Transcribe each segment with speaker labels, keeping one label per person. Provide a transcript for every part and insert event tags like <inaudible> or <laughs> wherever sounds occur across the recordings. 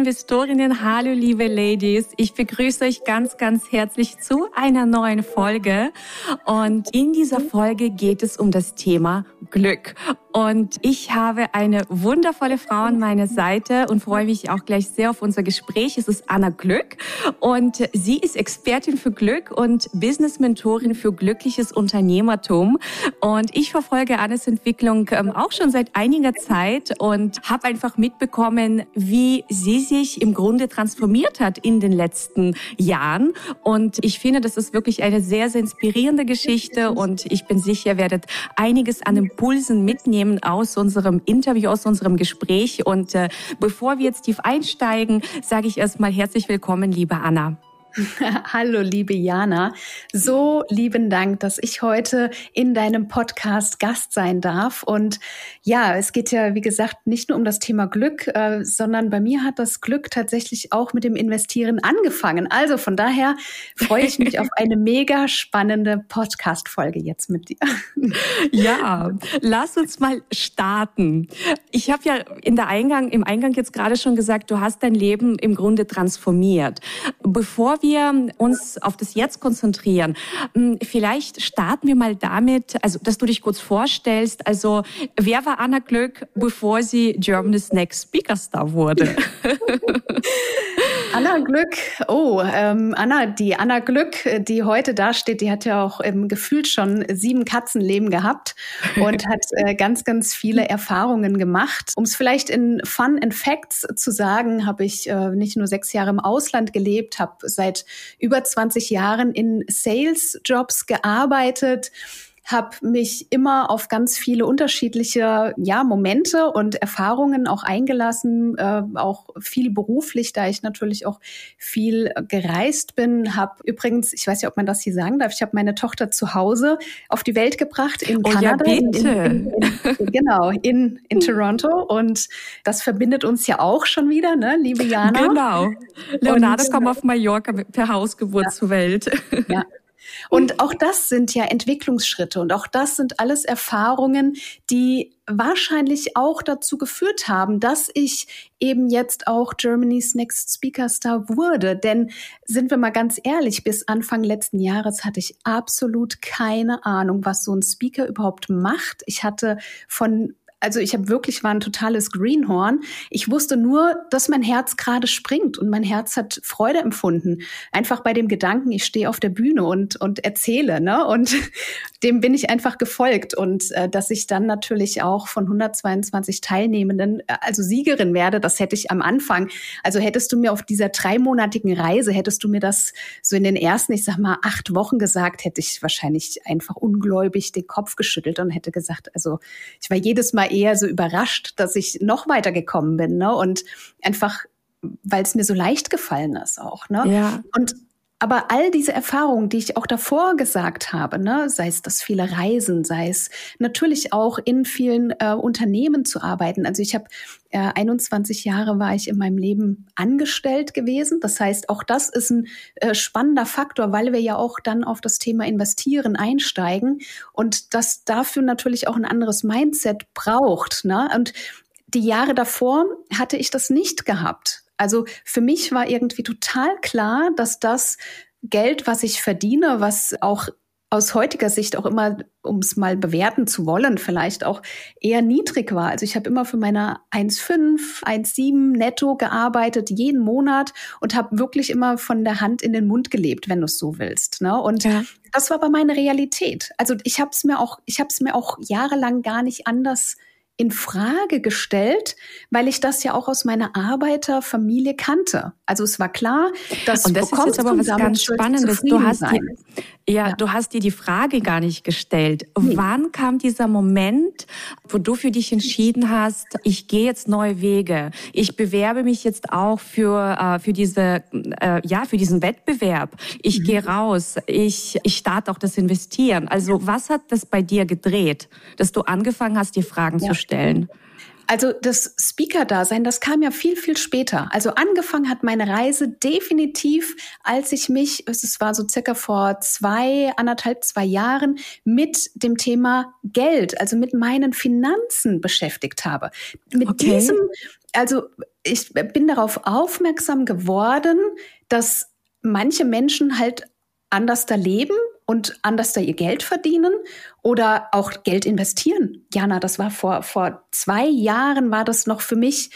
Speaker 1: Investorinnen, hallo liebe Ladies. Ich begrüße euch ganz, ganz herzlich zu einer neuen Folge. Und in dieser Folge geht es um das Thema Glück. Und ich habe eine wundervolle Frau an meiner Seite und freue mich auch gleich sehr auf unser Gespräch. Es ist Anna Glück und sie ist Expertin für Glück und Business-Mentorin für glückliches Unternehmertum. Und ich verfolge Annas Entwicklung ähm, auch schon seit einiger Zeit und habe einfach mitbekommen, wie sie sich im Grunde transformiert hat in den letzten Jahren. Und ich finde, das ist wirklich eine sehr, sehr inspirierende Geschichte und ich bin sicher, ihr werdet einiges an Impulsen mitnehmen mitnehmen aus unserem Interview, aus unserem Gespräch. Und äh, bevor wir jetzt tief einsteigen, sage ich erstmal herzlich willkommen, liebe Anna. <laughs>
Speaker 2: Hallo, liebe Jana. So lieben Dank, dass ich heute in deinem Podcast Gast sein darf. Und ja, es geht ja, wie gesagt, nicht nur um das Thema Glück, äh, sondern bei mir hat das Glück tatsächlich auch mit dem Investieren angefangen. Also von daher freue ich mich <laughs> auf eine mega spannende Podcast-Folge jetzt mit dir.
Speaker 1: Ja, lass uns mal starten. Ich habe ja in der Eingang, im Eingang jetzt gerade schon gesagt, du hast dein Leben im Grunde transformiert. Bevor wir uns auf das Jetzt konzentrieren, hm, vielleicht starten wir mal damit, also dass du dich kurz vorstellst. Also wer war Anna Glück, bevor sie Germany's Next Speaker Star wurde? <laughs>
Speaker 2: Anna Glück, oh, ähm, Anna, die Anna Glück, die heute dasteht, die hat ja auch ähm, gefühlt schon sieben Katzenleben gehabt und hat äh, ganz, ganz viele Erfahrungen gemacht. Um es vielleicht in Fun and Facts zu sagen, habe ich äh, nicht nur sechs Jahre im Ausland gelebt, habe seit über 20 Jahren in Sales-Jobs gearbeitet habe mich immer auf ganz viele unterschiedliche ja, Momente und Erfahrungen auch eingelassen, äh, auch viel beruflich, da ich natürlich auch viel gereist bin. Habe übrigens, ich weiß nicht, ob man das hier sagen darf, ich habe meine Tochter zu Hause auf die Welt gebracht in
Speaker 1: oh,
Speaker 2: Kanada.
Speaker 1: Ja, bitte. In,
Speaker 2: in, in, genau, in, in <laughs> Toronto. Und das verbindet uns ja auch schon wieder, ne, liebe Jana.
Speaker 1: Genau. Leonardo und, kam auf Mallorca per Hausgeburt ja. zur Welt.
Speaker 2: Ja, <laughs> und auch das sind ja Entwicklungsschritte und auch das sind alles Erfahrungen, die wahrscheinlich auch dazu geführt haben, dass ich eben jetzt auch Germany's Next Speaker Star wurde. Denn sind wir mal ganz ehrlich, bis Anfang letzten Jahres hatte ich absolut keine Ahnung, was so ein Speaker überhaupt macht. Ich hatte von also ich habe wirklich war ein totales Greenhorn. Ich wusste nur, dass mein Herz gerade springt und mein Herz hat Freude empfunden. Einfach bei dem Gedanken, ich stehe auf der Bühne und und erzähle, ne? Und <laughs> dem bin ich einfach gefolgt und äh, dass ich dann natürlich auch von 122 Teilnehmenden äh, also Siegerin werde, das hätte ich am Anfang. Also hättest du mir auf dieser dreimonatigen Reise hättest du mir das so in den ersten, ich sag mal acht Wochen gesagt, hätte ich wahrscheinlich einfach ungläubig den Kopf geschüttelt und hätte gesagt, also ich war jedes Mal eher so überrascht, dass ich noch weiter gekommen bin, ne? Und einfach, weil es mir so leicht gefallen ist auch, ne?
Speaker 1: Ja.
Speaker 2: Und aber all diese Erfahrungen, die ich auch davor gesagt habe, ne, sei es das viele Reisen, sei es natürlich auch in vielen äh, Unternehmen zu arbeiten. Also ich habe äh, 21 Jahre war ich in meinem Leben angestellt gewesen. Das heißt, auch das ist ein äh, spannender Faktor, weil wir ja auch dann auf das Thema Investieren einsteigen und das dafür natürlich auch ein anderes Mindset braucht. Ne? Und die Jahre davor hatte ich das nicht gehabt. Also für mich war irgendwie total klar, dass das Geld, was ich verdiene, was auch aus heutiger Sicht auch immer, um es mal bewerten zu wollen, vielleicht auch eher niedrig war. Also ich habe immer für meine 1,5, 1,7 netto gearbeitet, jeden Monat und habe wirklich immer von der Hand in den Mund gelebt, wenn du es so willst. Ne? Und ja. das war aber meine Realität. Also ich habe es mir auch, ich habe es mir auch jahrelang gar nicht anders in Frage gestellt, weil ich das ja auch aus meiner Arbeiterfamilie kannte. Also es war klar, dass
Speaker 1: und das ist jetzt aber was ganz Spannendes. Du hast die, ja, ja, du hast dir die Frage gar nicht gestellt. Nee. Wann kam dieser Moment, wo du für dich entschieden hast, ich gehe jetzt neue Wege, ich bewerbe mich jetzt auch für äh, für diese äh, ja für diesen Wettbewerb, ich mhm. gehe raus, ich ich starte auch das Investieren. Also was hat das bei dir gedreht, dass du angefangen hast, dir Fragen ja. zu stellen?
Speaker 2: Also das Speaker-Dasein, das kam ja viel, viel später. Also angefangen hat meine Reise definitiv, als ich mich, es war so circa vor zwei, anderthalb, zwei Jahren, mit dem Thema Geld, also mit meinen Finanzen beschäftigt habe. Mit okay. diesem, also ich bin darauf aufmerksam geworden, dass manche Menschen halt anders da leben und anders da ihr Geld verdienen oder auch Geld investieren. Jana, das war vor, vor zwei Jahren war das noch für mich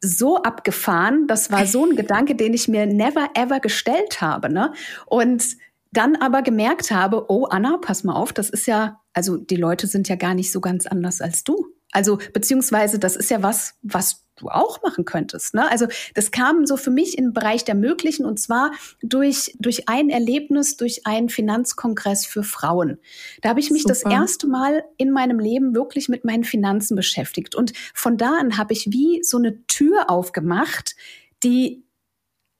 Speaker 2: so abgefahren. Das war so ein <laughs> Gedanke, den ich mir never ever gestellt habe. Ne? Und dann aber gemerkt habe, oh Anna, pass mal auf, das ist ja, also die Leute sind ja gar nicht so ganz anders als du. Also beziehungsweise das ist ja was, was du auch machen könntest. Ne? Also das kam so für mich im Bereich der Möglichen und zwar durch, durch ein Erlebnis, durch einen Finanzkongress für Frauen. Da habe ich mich Super. das erste Mal in meinem Leben wirklich mit meinen Finanzen beschäftigt. Und von da an habe ich wie so eine Tür aufgemacht, die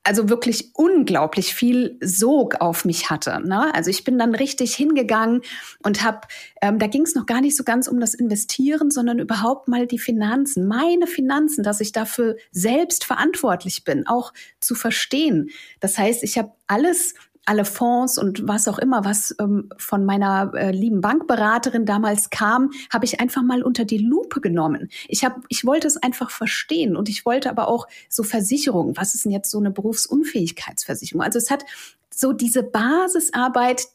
Speaker 2: also wirklich unglaublich viel Sog auf mich hatte. Ne? Also ich bin dann richtig hingegangen und habe, ähm, da ging es noch gar nicht so ganz um das Investieren, sondern überhaupt mal die Finanzen, meine Finanzen, dass ich dafür selbst verantwortlich bin, auch zu verstehen. Das heißt, ich habe alles alle Fonds und was auch immer, was ähm, von meiner äh, lieben Bankberaterin damals kam, habe ich einfach mal unter die Lupe genommen. Ich habe, ich wollte es einfach verstehen und ich wollte aber auch so Versicherungen. Was ist denn jetzt so eine Berufsunfähigkeitsversicherung? Also es hat so diese Basisarbeit,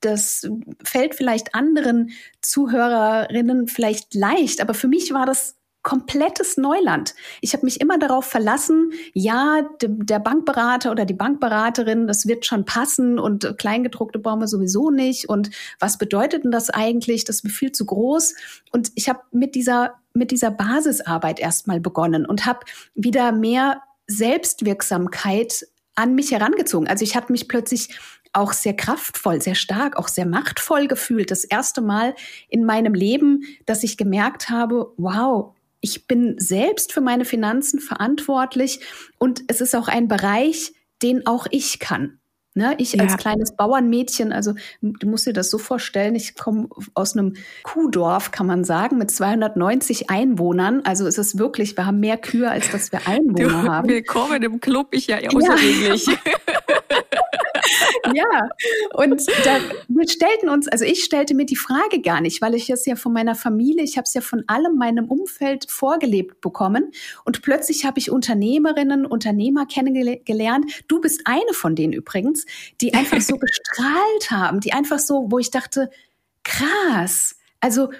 Speaker 2: das fällt vielleicht anderen Zuhörerinnen vielleicht leicht, aber für mich war das komplettes Neuland. Ich habe mich immer darauf verlassen, ja, der Bankberater oder die Bankberaterin, das wird schon passen und Kleingedruckte wir sowieso nicht. Und was bedeutet denn das eigentlich? Das ist mir viel zu groß. Und ich habe mit dieser, mit dieser Basisarbeit erstmal begonnen und habe wieder mehr Selbstwirksamkeit an mich herangezogen. Also ich habe mich plötzlich auch sehr kraftvoll, sehr stark, auch sehr machtvoll gefühlt. Das erste Mal in meinem Leben, dass ich gemerkt habe, wow, ich bin selbst für meine Finanzen verantwortlich und es ist auch ein Bereich, den auch ich kann. Ne, ich ja. als kleines Bauernmädchen, also du musst dir das so vorstellen, ich komme aus einem Kuhdorf, kann man sagen, mit 290 Einwohnern. Also es ist wirklich, wir haben mehr Kühe, als dass wir <laughs> Einwohner du, haben.
Speaker 1: Willkommen im Club, ich ja außergewöhnlich. <laughs>
Speaker 2: Ja. und da, wir stellten uns, also ich stellte mir die Frage gar nicht, weil ich es ja von meiner Familie, ich habe es ja von allem meinem Umfeld vorgelebt bekommen. Und plötzlich habe ich Unternehmerinnen, Unternehmer kennengelernt. Du bist eine von denen übrigens, die einfach so <laughs> gestrahlt haben, die einfach so, wo ich dachte, krass. Also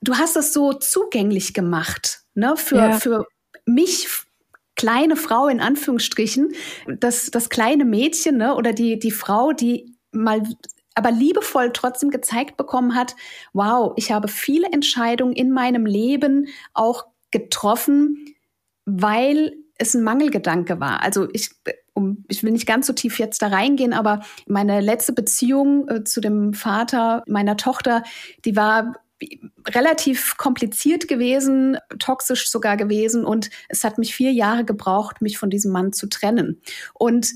Speaker 2: du hast das so zugänglich gemacht, ne, für, ja. für mich kleine Frau in Anführungsstrichen, das, das kleine Mädchen ne, oder die, die Frau, die mal aber liebevoll trotzdem gezeigt bekommen hat, wow, ich habe viele Entscheidungen in meinem Leben auch getroffen, weil es ein Mangelgedanke war. Also ich, um, ich will nicht ganz so tief jetzt da reingehen, aber meine letzte Beziehung äh, zu dem Vater meiner Tochter, die war relativ kompliziert gewesen, toxisch sogar gewesen und es hat mich vier Jahre gebraucht, mich von diesem Mann zu trennen. Und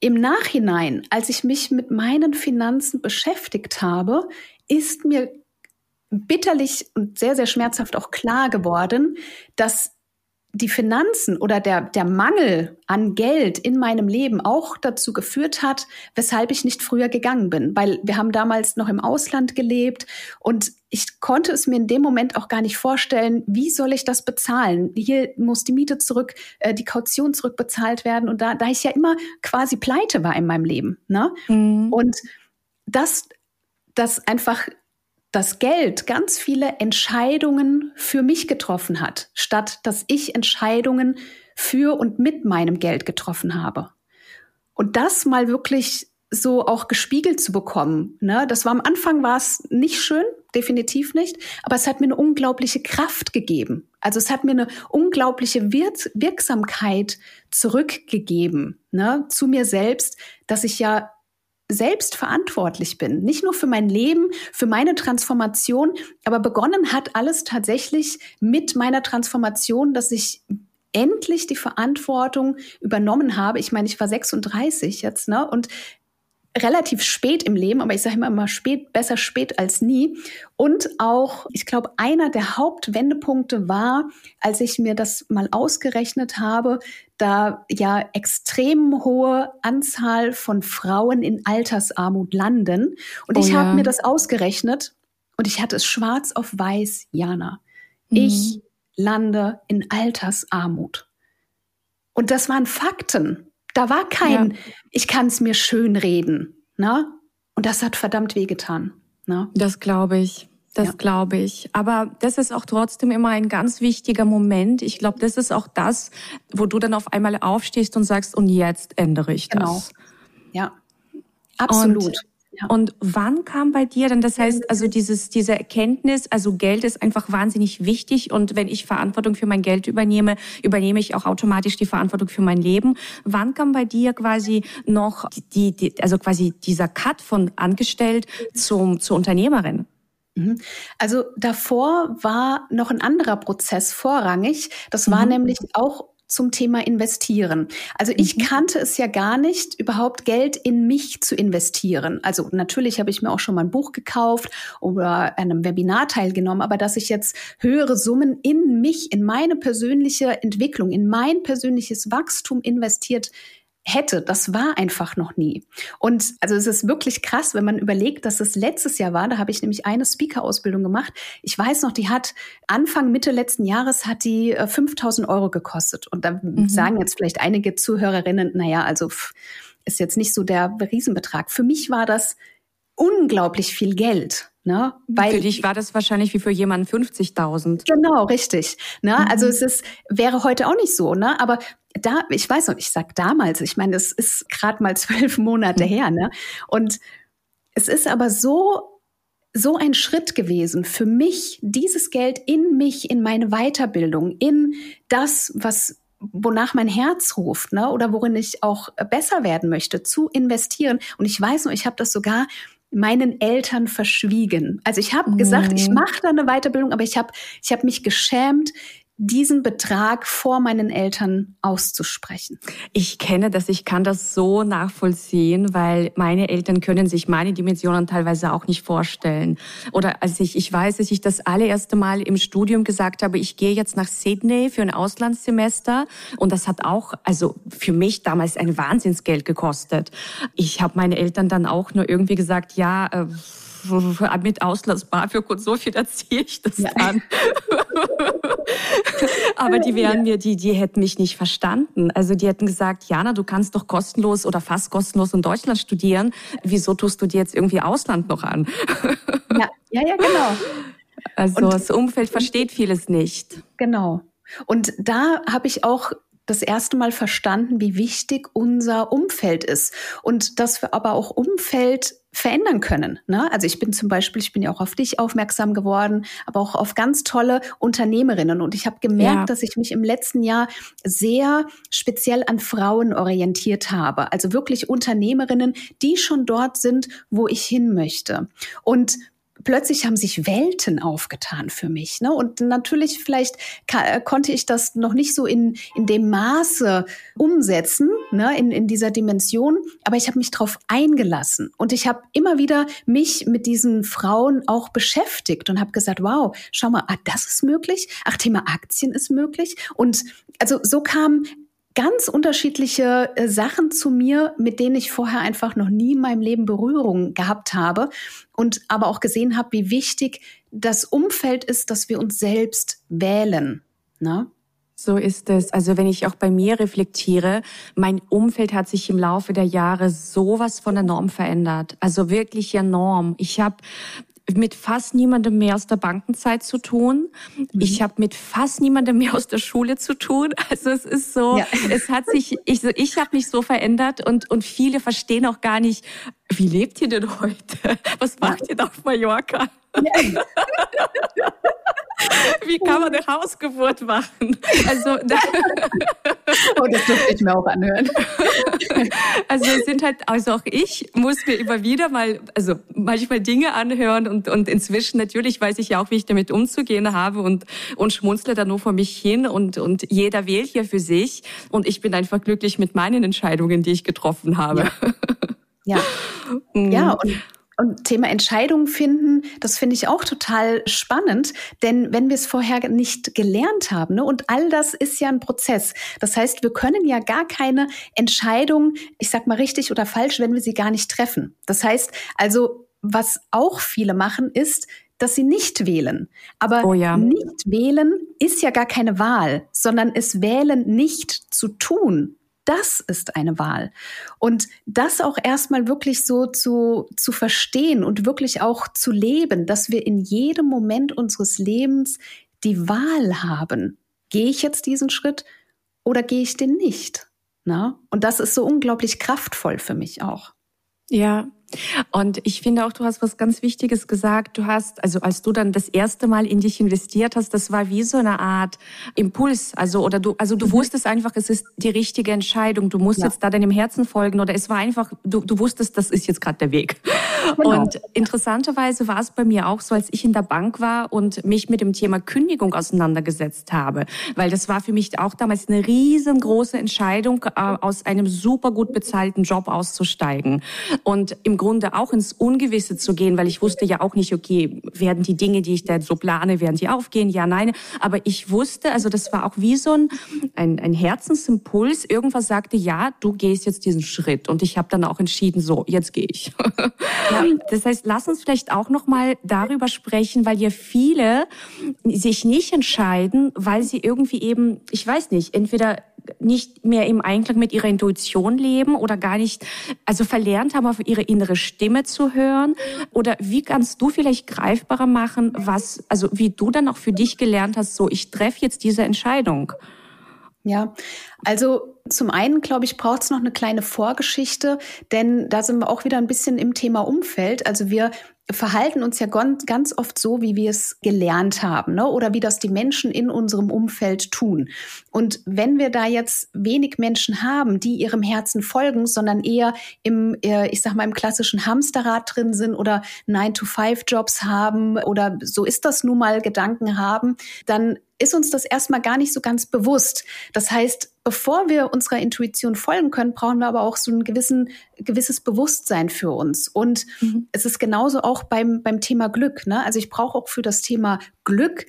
Speaker 2: im Nachhinein, als ich mich mit meinen Finanzen beschäftigt habe, ist mir bitterlich und sehr, sehr schmerzhaft auch klar geworden, dass die Finanzen oder der, der Mangel an Geld in meinem Leben auch dazu geführt hat, weshalb ich nicht früher gegangen bin. Weil wir haben damals noch im Ausland gelebt und ich konnte es mir in dem Moment auch gar nicht vorstellen, wie soll ich das bezahlen? Hier muss die Miete zurück, äh, die Kaution zurückbezahlt werden. Und da, da ich ja immer quasi pleite war in meinem Leben. Ne? Mhm. Und das, das einfach das Geld ganz viele Entscheidungen für mich getroffen hat, statt dass ich Entscheidungen für und mit meinem Geld getroffen habe. Und das mal wirklich so auch gespiegelt zu bekommen. Ne? Das war am Anfang war es nicht schön, definitiv nicht, aber es hat mir eine unglaubliche Kraft gegeben. Also es hat mir eine unglaubliche Wir Wirksamkeit zurückgegeben ne? zu mir selbst, dass ich ja selbst verantwortlich bin. Nicht nur für mein Leben, für meine Transformation, aber begonnen hat alles tatsächlich mit meiner Transformation, dass ich endlich die Verantwortung übernommen habe. Ich meine, ich war 36 jetzt, ne? Und relativ spät im Leben, aber ich sage immer immer spät, besser spät als nie. Und auch, ich glaube, einer der Hauptwendepunkte war, als ich mir das mal ausgerechnet habe, da ja extrem hohe Anzahl von Frauen in Altersarmut landen. Und oh ich ja. habe mir das ausgerechnet und ich hatte es schwarz auf weiß, Jana. Mhm. Ich lande in Altersarmut. Und das waren Fakten. Da war kein, ja. ich kann es mir schön reden. Ne? Und das hat verdammt wehgetan.
Speaker 1: Ne? Das glaube ich. Das ja. glaube ich. Aber das ist auch trotzdem immer ein ganz wichtiger Moment. Ich glaube, das ist auch das, wo du dann auf einmal aufstehst und sagst, und jetzt ändere ich das. Genau.
Speaker 2: Ja, absolut.
Speaker 1: Und und wann kam bei dir dann, das heißt, also dieses, diese Erkenntnis, also Geld ist einfach wahnsinnig wichtig und wenn ich Verantwortung für mein Geld übernehme, übernehme ich auch automatisch die Verantwortung für mein Leben. Wann kam bei dir quasi noch die, die also quasi dieser Cut von angestellt zum, zur Unternehmerin?
Speaker 2: Mhm. Also davor war noch ein anderer Prozess vorrangig. Das war mhm. nämlich auch zum Thema Investieren. Also ich mhm. kannte es ja gar nicht, überhaupt Geld in mich zu investieren. Also natürlich habe ich mir auch schon mal ein Buch gekauft oder einem Webinar teilgenommen, aber dass ich jetzt höhere Summen in mich, in meine persönliche Entwicklung, in mein persönliches Wachstum investiert hätte. Das war einfach noch nie. Und also es ist wirklich krass, wenn man überlegt, dass es letztes Jahr war. Da habe ich nämlich eine Speaker-Ausbildung gemacht. Ich weiß noch, die hat Anfang, Mitte letzten Jahres hat die 5000 äh, Euro gekostet. Und da mhm. sagen jetzt vielleicht einige Zuhörerinnen, naja, also ist jetzt nicht so der Riesenbetrag. Für mich war das unglaublich viel Geld. Ne?
Speaker 1: Weil, für dich war das wahrscheinlich wie für jemanden 50.000.
Speaker 2: Genau, richtig. Ne? Mhm. Also es ist, wäre heute auch nicht so, ne? Aber da, ich weiß noch, ich sag damals, ich meine, es ist gerade mal <laughs> zwölf Monate mhm. her, ne? Und es ist aber so, so ein Schritt gewesen für mich, dieses Geld in mich, in meine Weiterbildung, in das, was wonach mein Herz ruft, ne, oder worin ich auch besser werden möchte, zu investieren. Und ich weiß noch, ich habe das sogar meinen Eltern verschwiegen. Also ich habe gesagt, ich mhm. mache da eine Weiterbildung, aber ich habe ich hab mich geschämt, diesen Betrag vor meinen Eltern auszusprechen.
Speaker 1: Ich kenne das, ich kann das so nachvollziehen, weil meine Eltern können sich meine Dimensionen teilweise auch nicht vorstellen. Oder als ich, ich weiß, dass ich das allererste Mal im Studium gesagt habe, ich gehe jetzt nach Sydney für ein Auslandssemester und das hat auch, also für mich damals ein Wahnsinnsgeld gekostet. Ich habe meine Eltern dann auch nur irgendwie gesagt, ja, äh, <laughs> mit Auslass BAföG und so finanziere ich das ja. dann. <laughs> Aber die wären mir, die, die hätten mich nicht verstanden. Also die hätten gesagt, Jana, du kannst doch kostenlos oder fast kostenlos in Deutschland studieren. Wieso tust du dir jetzt irgendwie Ausland noch an? <laughs>
Speaker 2: Ja, ja, ja genau.
Speaker 1: Also und, das Umfeld versteht vieles nicht.
Speaker 2: Genau. Und da habe ich auch das erste Mal verstanden, wie wichtig unser Umfeld ist und dass wir aber auch Umfeld verändern können. Ne? Also ich bin zum Beispiel, ich bin ja auch auf dich aufmerksam geworden, aber auch auf ganz tolle Unternehmerinnen. Und ich habe gemerkt, ja. dass ich mich im letzten Jahr sehr speziell an Frauen orientiert habe. Also wirklich Unternehmerinnen, die schon dort sind, wo ich hin möchte. Und plötzlich haben sich Welten aufgetan für mich. Ne? Und natürlich, vielleicht äh, konnte ich das noch nicht so in, in dem Maße umsetzen, ne? in, in dieser Dimension, aber ich habe mich darauf eingelassen. Und ich habe immer wieder mich mit diesen Frauen auch beschäftigt und habe gesagt, wow, schau mal, ah, das ist möglich. Ach, Thema Aktien ist möglich. Und also so kam ganz unterschiedliche äh, Sachen zu mir, mit denen ich vorher einfach noch nie in meinem Leben Berührung gehabt habe und aber auch gesehen habe, wie wichtig das Umfeld ist, dass wir uns selbst wählen. Ne?
Speaker 1: So ist es. Also wenn ich auch bei mir reflektiere, mein Umfeld hat sich im Laufe der Jahre sowas von enorm verändert. Also wirklich enorm. Ich habe mit fast niemandem mehr aus der Bankenzeit zu tun. Mhm. Ich habe mit fast niemandem mehr aus der Schule zu tun. <laughs> Also es ist so, ja. <laughs> es hat sich, ich, ich habe mich so verändert und, und viele verstehen auch gar nicht, wie lebt ihr denn heute? <laughs> Was macht ihr da auf Mallorca? Ja. Wie kann man eine Hausgeburt machen? Also,
Speaker 2: oh, das dürfte ich mir auch anhören.
Speaker 1: Also es sind halt, also auch ich muss mir immer wieder mal, also manchmal Dinge anhören und, und inzwischen natürlich weiß ich ja auch, wie ich damit umzugehen habe und, und schmunzle da nur vor mich hin und, und jeder wählt hier für sich und ich bin einfach glücklich mit meinen Entscheidungen, die ich getroffen habe.
Speaker 2: Ja, ja. <laughs> Mm. ja und und Thema Entscheidungen finden, das finde ich auch total spannend, denn wenn wir es vorher nicht gelernt haben, ne, und all das ist ja ein Prozess. Das heißt, wir können ja gar keine Entscheidung, ich sag mal richtig oder falsch, wenn wir sie gar nicht treffen. Das heißt, also was auch viele machen, ist, dass sie nicht wählen. Aber oh ja. nicht wählen ist ja gar keine Wahl, sondern es wählen nicht zu tun das ist eine Wahl. Und das auch erstmal wirklich so zu, zu verstehen und wirklich auch zu leben, dass wir in jedem Moment unseres Lebens die Wahl haben. Gehe ich jetzt diesen Schritt oder gehe ich den nicht? Na? Und das ist so unglaublich kraftvoll für mich auch.
Speaker 1: Ja, und ich finde auch, du hast was ganz Wichtiges gesagt. Du hast, also als du dann das erste Mal in dich investiert hast, das war wie so eine Art Impuls. Also, oder du, also du mhm. wusstest einfach, es ist die richtige Entscheidung. Du musst ja. jetzt da deinem Herzen folgen oder es war einfach, du, du wusstest, das ist jetzt gerade der Weg. Genau. Und interessanterweise war es bei mir auch so, als ich in der Bank war und mich mit dem Thema Kündigung auseinandergesetzt habe. Weil das war für mich auch damals eine riesengroße Entscheidung, äh, aus einem super gut bezahlten Job auszusteigen. Und im Grunde auch ins Ungewisse zu gehen, weil ich wusste ja auch nicht, okay, werden die Dinge, die ich da so plane, werden die aufgehen? Ja, nein. Aber ich wusste, also das war auch wie so ein, ein, ein Herzensimpuls. Irgendwas sagte, ja, du gehst jetzt diesen Schritt. Und ich habe dann auch entschieden, so, jetzt gehe ich. Ja. <laughs> Das heißt, lass uns vielleicht auch noch mal darüber sprechen, weil ja viele sich nicht entscheiden, weil sie irgendwie eben, ich weiß nicht, entweder nicht mehr im Einklang mit ihrer Intuition leben oder gar nicht, also verlernt haben, auf ihre innere Stimme zu hören? Oder wie kannst du vielleicht greifbarer machen, was, also wie du dann auch für dich gelernt hast, so ich treffe jetzt diese Entscheidung?
Speaker 2: Ja, also zum einen, glaube ich, braucht es noch eine kleine Vorgeschichte, denn da sind wir auch wieder ein bisschen im Thema Umfeld. Also wir verhalten uns ja ganz oft so, wie wir es gelernt haben, ne? oder wie das die Menschen in unserem Umfeld tun. Und wenn wir da jetzt wenig Menschen haben, die ihrem Herzen folgen, sondern eher im, äh, ich sag mal, im klassischen Hamsterrad drin sind oder 9-to-5-Jobs haben oder so ist das nun mal Gedanken haben, dann ist uns das erstmal gar nicht so ganz bewusst. Das heißt, bevor wir unserer Intuition folgen können, brauchen wir aber auch so ein gewissen, gewisses Bewusstsein für uns. Und mhm. es ist genauso auch beim, beim Thema Glück. Ne? Also ich brauche auch für das Thema Glück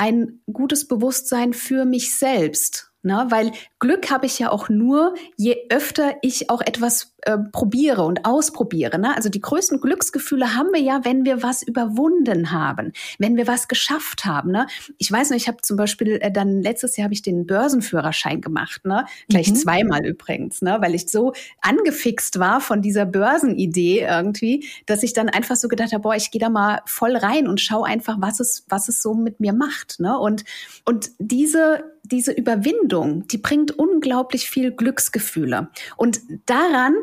Speaker 2: ein gutes Bewusstsein für mich selbst. Ne? Weil Glück habe ich ja auch nur, je öfter ich auch etwas äh, probiere und ausprobiere. Ne? Also die größten Glücksgefühle haben wir ja, wenn wir was überwunden haben, wenn wir was geschafft haben. Ne? Ich weiß noch, ich habe zum Beispiel äh, dann letztes Jahr habe ich den Börsenführerschein gemacht, ne? gleich mhm. zweimal übrigens, ne? weil ich so angefixt war von dieser Börsenidee irgendwie, dass ich dann einfach so gedacht habe, boah, ich gehe da mal voll rein und schaue einfach, was es, was es so mit mir macht. Ne? Und, und diese diese Überwindung, die bringt unglaublich viel Glücksgefühle. Und daran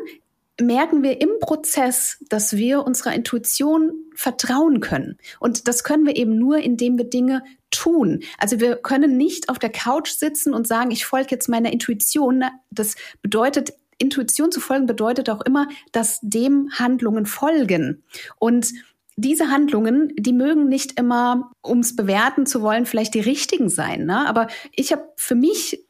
Speaker 2: merken wir im Prozess, dass wir unserer Intuition vertrauen können. Und das können wir eben nur, indem wir Dinge tun. Also wir können nicht auf der Couch sitzen und sagen, ich folge jetzt meiner Intuition. Das bedeutet, Intuition zu folgen bedeutet auch immer, dass dem Handlungen folgen. Und diese Handlungen, die mögen nicht immer, um es bewerten zu wollen, vielleicht die richtigen sein. Ne? Aber ich habe für mich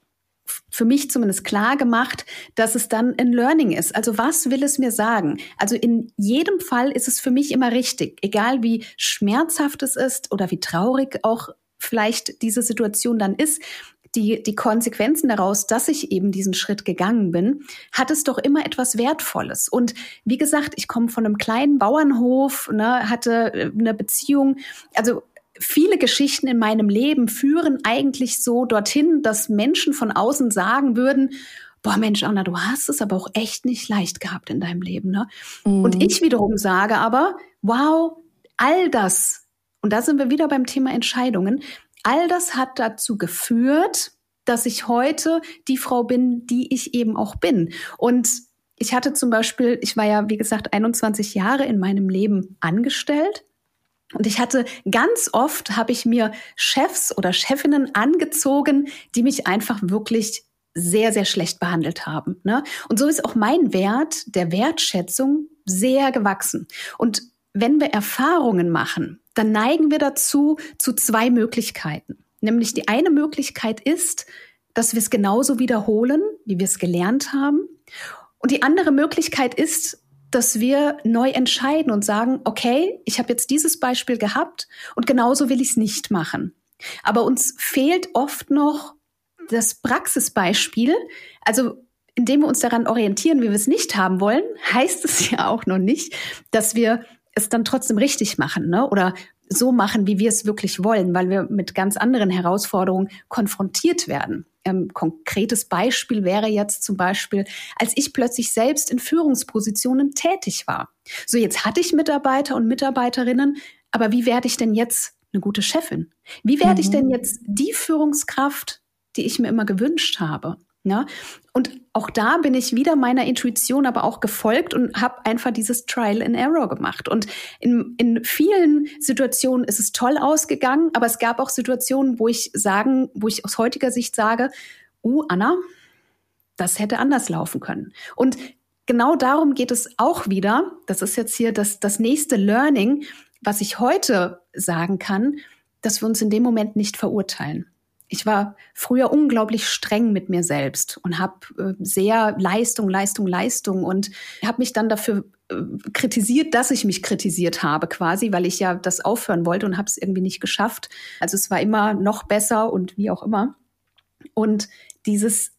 Speaker 2: für mich zumindest klar gemacht, dass es dann ein Learning ist. Also was will es mir sagen? Also in jedem Fall ist es für mich immer richtig, egal wie schmerzhaft es ist oder wie traurig auch vielleicht diese Situation dann ist die, die Konsequenzen daraus, dass ich eben diesen Schritt gegangen bin, hat es doch immer etwas Wertvolles. Und wie gesagt, ich komme von einem kleinen Bauernhof, ne, hatte äh, eine Beziehung, also viele Geschichten in meinem Leben führen eigentlich so dorthin, dass Menschen von außen sagen würden, boah Mensch, Anna, du hast es aber auch echt nicht leicht gehabt in deinem Leben. Ne? Mhm. Und ich wiederum sage aber, wow, all das, und da sind wir wieder beim Thema Entscheidungen, all das hat dazu geführt, dass ich heute die Frau bin, die ich eben auch bin. Und ich hatte zum Beispiel, ich war ja, wie gesagt, 21 Jahre in meinem Leben angestellt. Und ich hatte ganz oft, habe ich mir Chefs oder Chefinnen angezogen, die mich einfach wirklich sehr, sehr schlecht behandelt haben. Ne? Und so ist auch mein Wert der Wertschätzung sehr gewachsen. Und wenn wir Erfahrungen machen, dann neigen wir dazu zu zwei Möglichkeiten. Nämlich die eine Möglichkeit ist, dass wir es genauso wiederholen, wie wir es gelernt haben. Und die andere Möglichkeit ist, dass wir neu entscheiden und sagen, okay, ich habe jetzt dieses Beispiel gehabt und genauso will ich es nicht machen. Aber uns fehlt oft noch das Praxisbeispiel. Also indem wir uns daran orientieren, wie wir es nicht haben wollen, <laughs> heißt es ja auch noch nicht, dass wir es dann trotzdem richtig machen ne? oder so machen, wie wir es wirklich wollen, weil wir mit ganz anderen Herausforderungen konfrontiert werden. Ähm, konkretes Beispiel wäre jetzt zum Beispiel, als ich plötzlich selbst in Führungspositionen tätig war. So, jetzt hatte ich Mitarbeiter und Mitarbeiterinnen, aber wie werde ich denn jetzt eine gute Chefin? Wie werde mhm. ich denn jetzt die Führungskraft, die ich mir immer gewünscht habe? Ja? Und auch da bin ich wieder meiner Intuition aber auch gefolgt und habe einfach dieses Trial and Error gemacht. Und in, in vielen Situationen ist es toll ausgegangen, aber es gab auch Situationen, wo ich sagen, wo ich aus heutiger Sicht sage, uh, Anna, das hätte anders laufen können. Und genau darum geht es auch wieder. Das ist jetzt hier das, das nächste Learning, was ich heute sagen kann, dass wir uns in dem Moment nicht verurteilen ich war früher unglaublich streng mit mir selbst und habe äh, sehr Leistung, Leistung, Leistung und habe mich dann dafür äh, kritisiert, dass ich mich kritisiert habe quasi, weil ich ja das aufhören wollte und habe es irgendwie nicht geschafft. Also es war immer noch besser und wie auch immer. Und dieses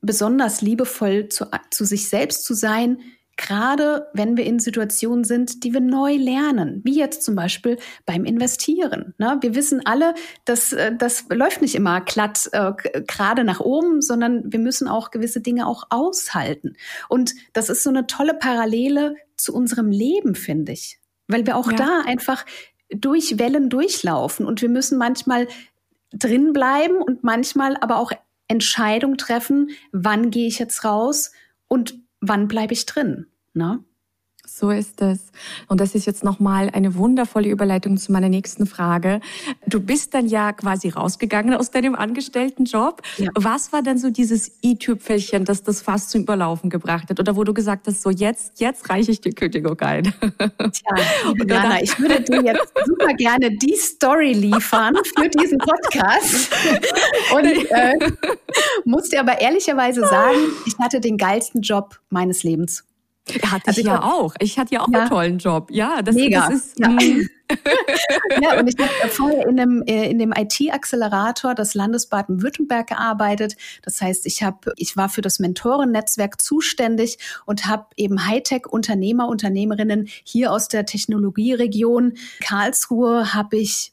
Speaker 2: besonders liebevoll zu, zu sich selbst zu sein, Gerade wenn wir in Situationen sind, die wir neu lernen, wie jetzt zum Beispiel beim Investieren. Ne? Wir wissen alle, dass äh, das läuft nicht immer glatt äh, gerade nach oben, sondern wir müssen auch gewisse Dinge auch aushalten. Und das ist so eine tolle Parallele zu unserem Leben, finde ich, weil wir auch ja. da einfach durch Wellen durchlaufen und wir müssen manchmal drin bleiben und manchmal aber auch Entscheidungen treffen, wann gehe ich jetzt raus und wann bleibe ich drin? Ne?
Speaker 1: So ist es. Und das ist jetzt nochmal eine wundervolle Überleitung zu meiner nächsten Frage. Du bist dann ja quasi rausgegangen aus deinem Angestelltenjob. Ja. Was war denn so dieses i-Tüpfelchen, das das fast zum Überlaufen gebracht hat? Oder wo du gesagt hast, so jetzt, jetzt reiche ich die Kündigung ein?
Speaker 2: Tja, <laughs> Jana, ich würde dir jetzt super gerne die Story liefern für diesen Podcast. Und äh, muss dir aber ehrlicherweise sagen, ich hatte den geilsten Job meines Lebens.
Speaker 1: Hatte also ich, ja auch. Ich hatte ja auch ja. einen tollen Job. Ja, das, Mega. das ist. Ja.
Speaker 2: Mm. <laughs> ja, und ich habe vorher in dem, äh, in dem IT-Accelerator des Landes Baden-Württemberg gearbeitet. Das heißt, ich habe, ich war für das Mentorennetzwerk zuständig und habe eben Hightech-Unternehmer, Unternehmerinnen hier aus der Technologieregion Karlsruhe habe ich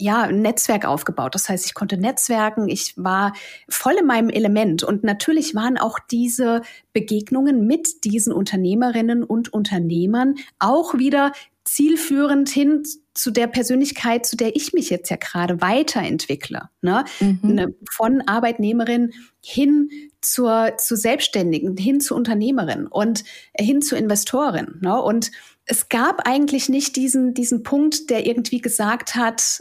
Speaker 2: ja, ein Netzwerk aufgebaut. Das heißt, ich konnte netzwerken, ich war voll in meinem Element. Und natürlich waren auch diese Begegnungen mit diesen Unternehmerinnen und Unternehmern auch wieder zielführend hin zu der Persönlichkeit, zu der ich mich jetzt ja gerade weiterentwickle. Ne? Mhm. Ne, von Arbeitnehmerin hin zur, zu Selbstständigen, hin zu Unternehmerin und hin zu Investorin. Ne? Und es gab eigentlich nicht diesen, diesen Punkt, der irgendwie gesagt hat,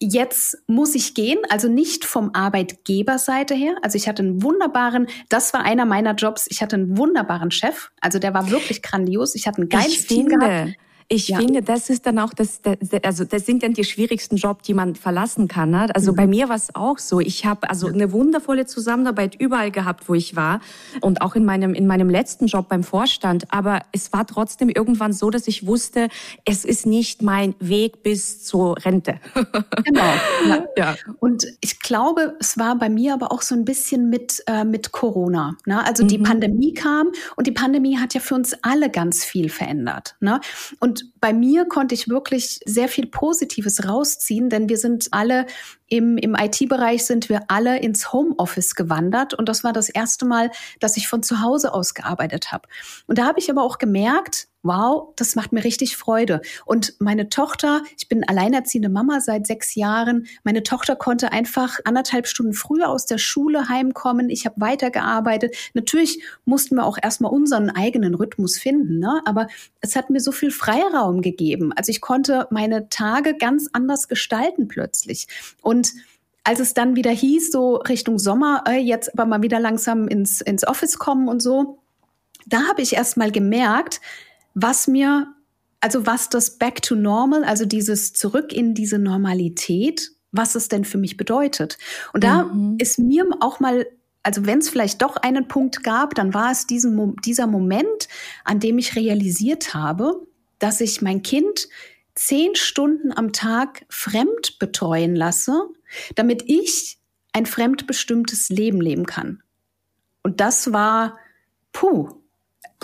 Speaker 2: jetzt muss ich gehen, also nicht vom Arbeitgeberseite her. Also ich hatte einen wunderbaren, das war einer meiner Jobs, ich hatte einen wunderbaren Chef, also der war wirklich grandios. Ich hatte ein geiles Team gehabt.
Speaker 1: Ich ja. finde, das ist dann auch das, also das sind dann die schwierigsten Jobs, die man verlassen kann. Ne? Also mhm. bei mir war es auch so. Ich habe also eine wundervolle Zusammenarbeit überall gehabt, wo ich war und auch in meinem in meinem letzten Job beim Vorstand. Aber es war trotzdem irgendwann so, dass ich wusste, es ist nicht mein Weg bis zur Rente. <laughs>
Speaker 2: Genau. Ja. ja. Und ich glaube, es war bei mir aber auch so ein bisschen mit äh, mit Corona. Ne? Also mhm. die Pandemie kam und die Pandemie hat ja für uns alle ganz viel verändert. Ne? Und bei mir konnte ich wirklich sehr viel Positives rausziehen, denn wir sind alle im, im IT-Bereich sind wir alle ins Homeoffice gewandert und das war das erste Mal, dass ich von zu Hause aus gearbeitet habe. Und da habe ich aber auch gemerkt, wow, das macht mir richtig Freude. Und meine Tochter, ich bin alleinerziehende Mama seit sechs Jahren, meine Tochter konnte einfach anderthalb Stunden früher aus der Schule heimkommen. Ich habe weitergearbeitet. Natürlich mussten wir auch erstmal unseren eigenen Rhythmus finden, ne? aber es hat mir so viel Freiraum gegeben. Also ich konnte meine Tage ganz anders gestalten plötzlich. Und als es dann wieder hieß, so Richtung Sommer, äh, jetzt aber mal wieder langsam ins, ins Office kommen und so, da habe ich erst mal gemerkt, was mir, also was das Back to Normal, also dieses Zurück in diese Normalität, was es denn für mich bedeutet. Und da mhm. ist mir auch mal also wenn es vielleicht doch einen Punkt gab, dann war es diesen, dieser Moment, an dem ich realisiert habe, dass ich mein Kind zehn Stunden am Tag fremd betreuen lasse, damit ich ein fremdbestimmtes Leben leben kann. Und das war, puh,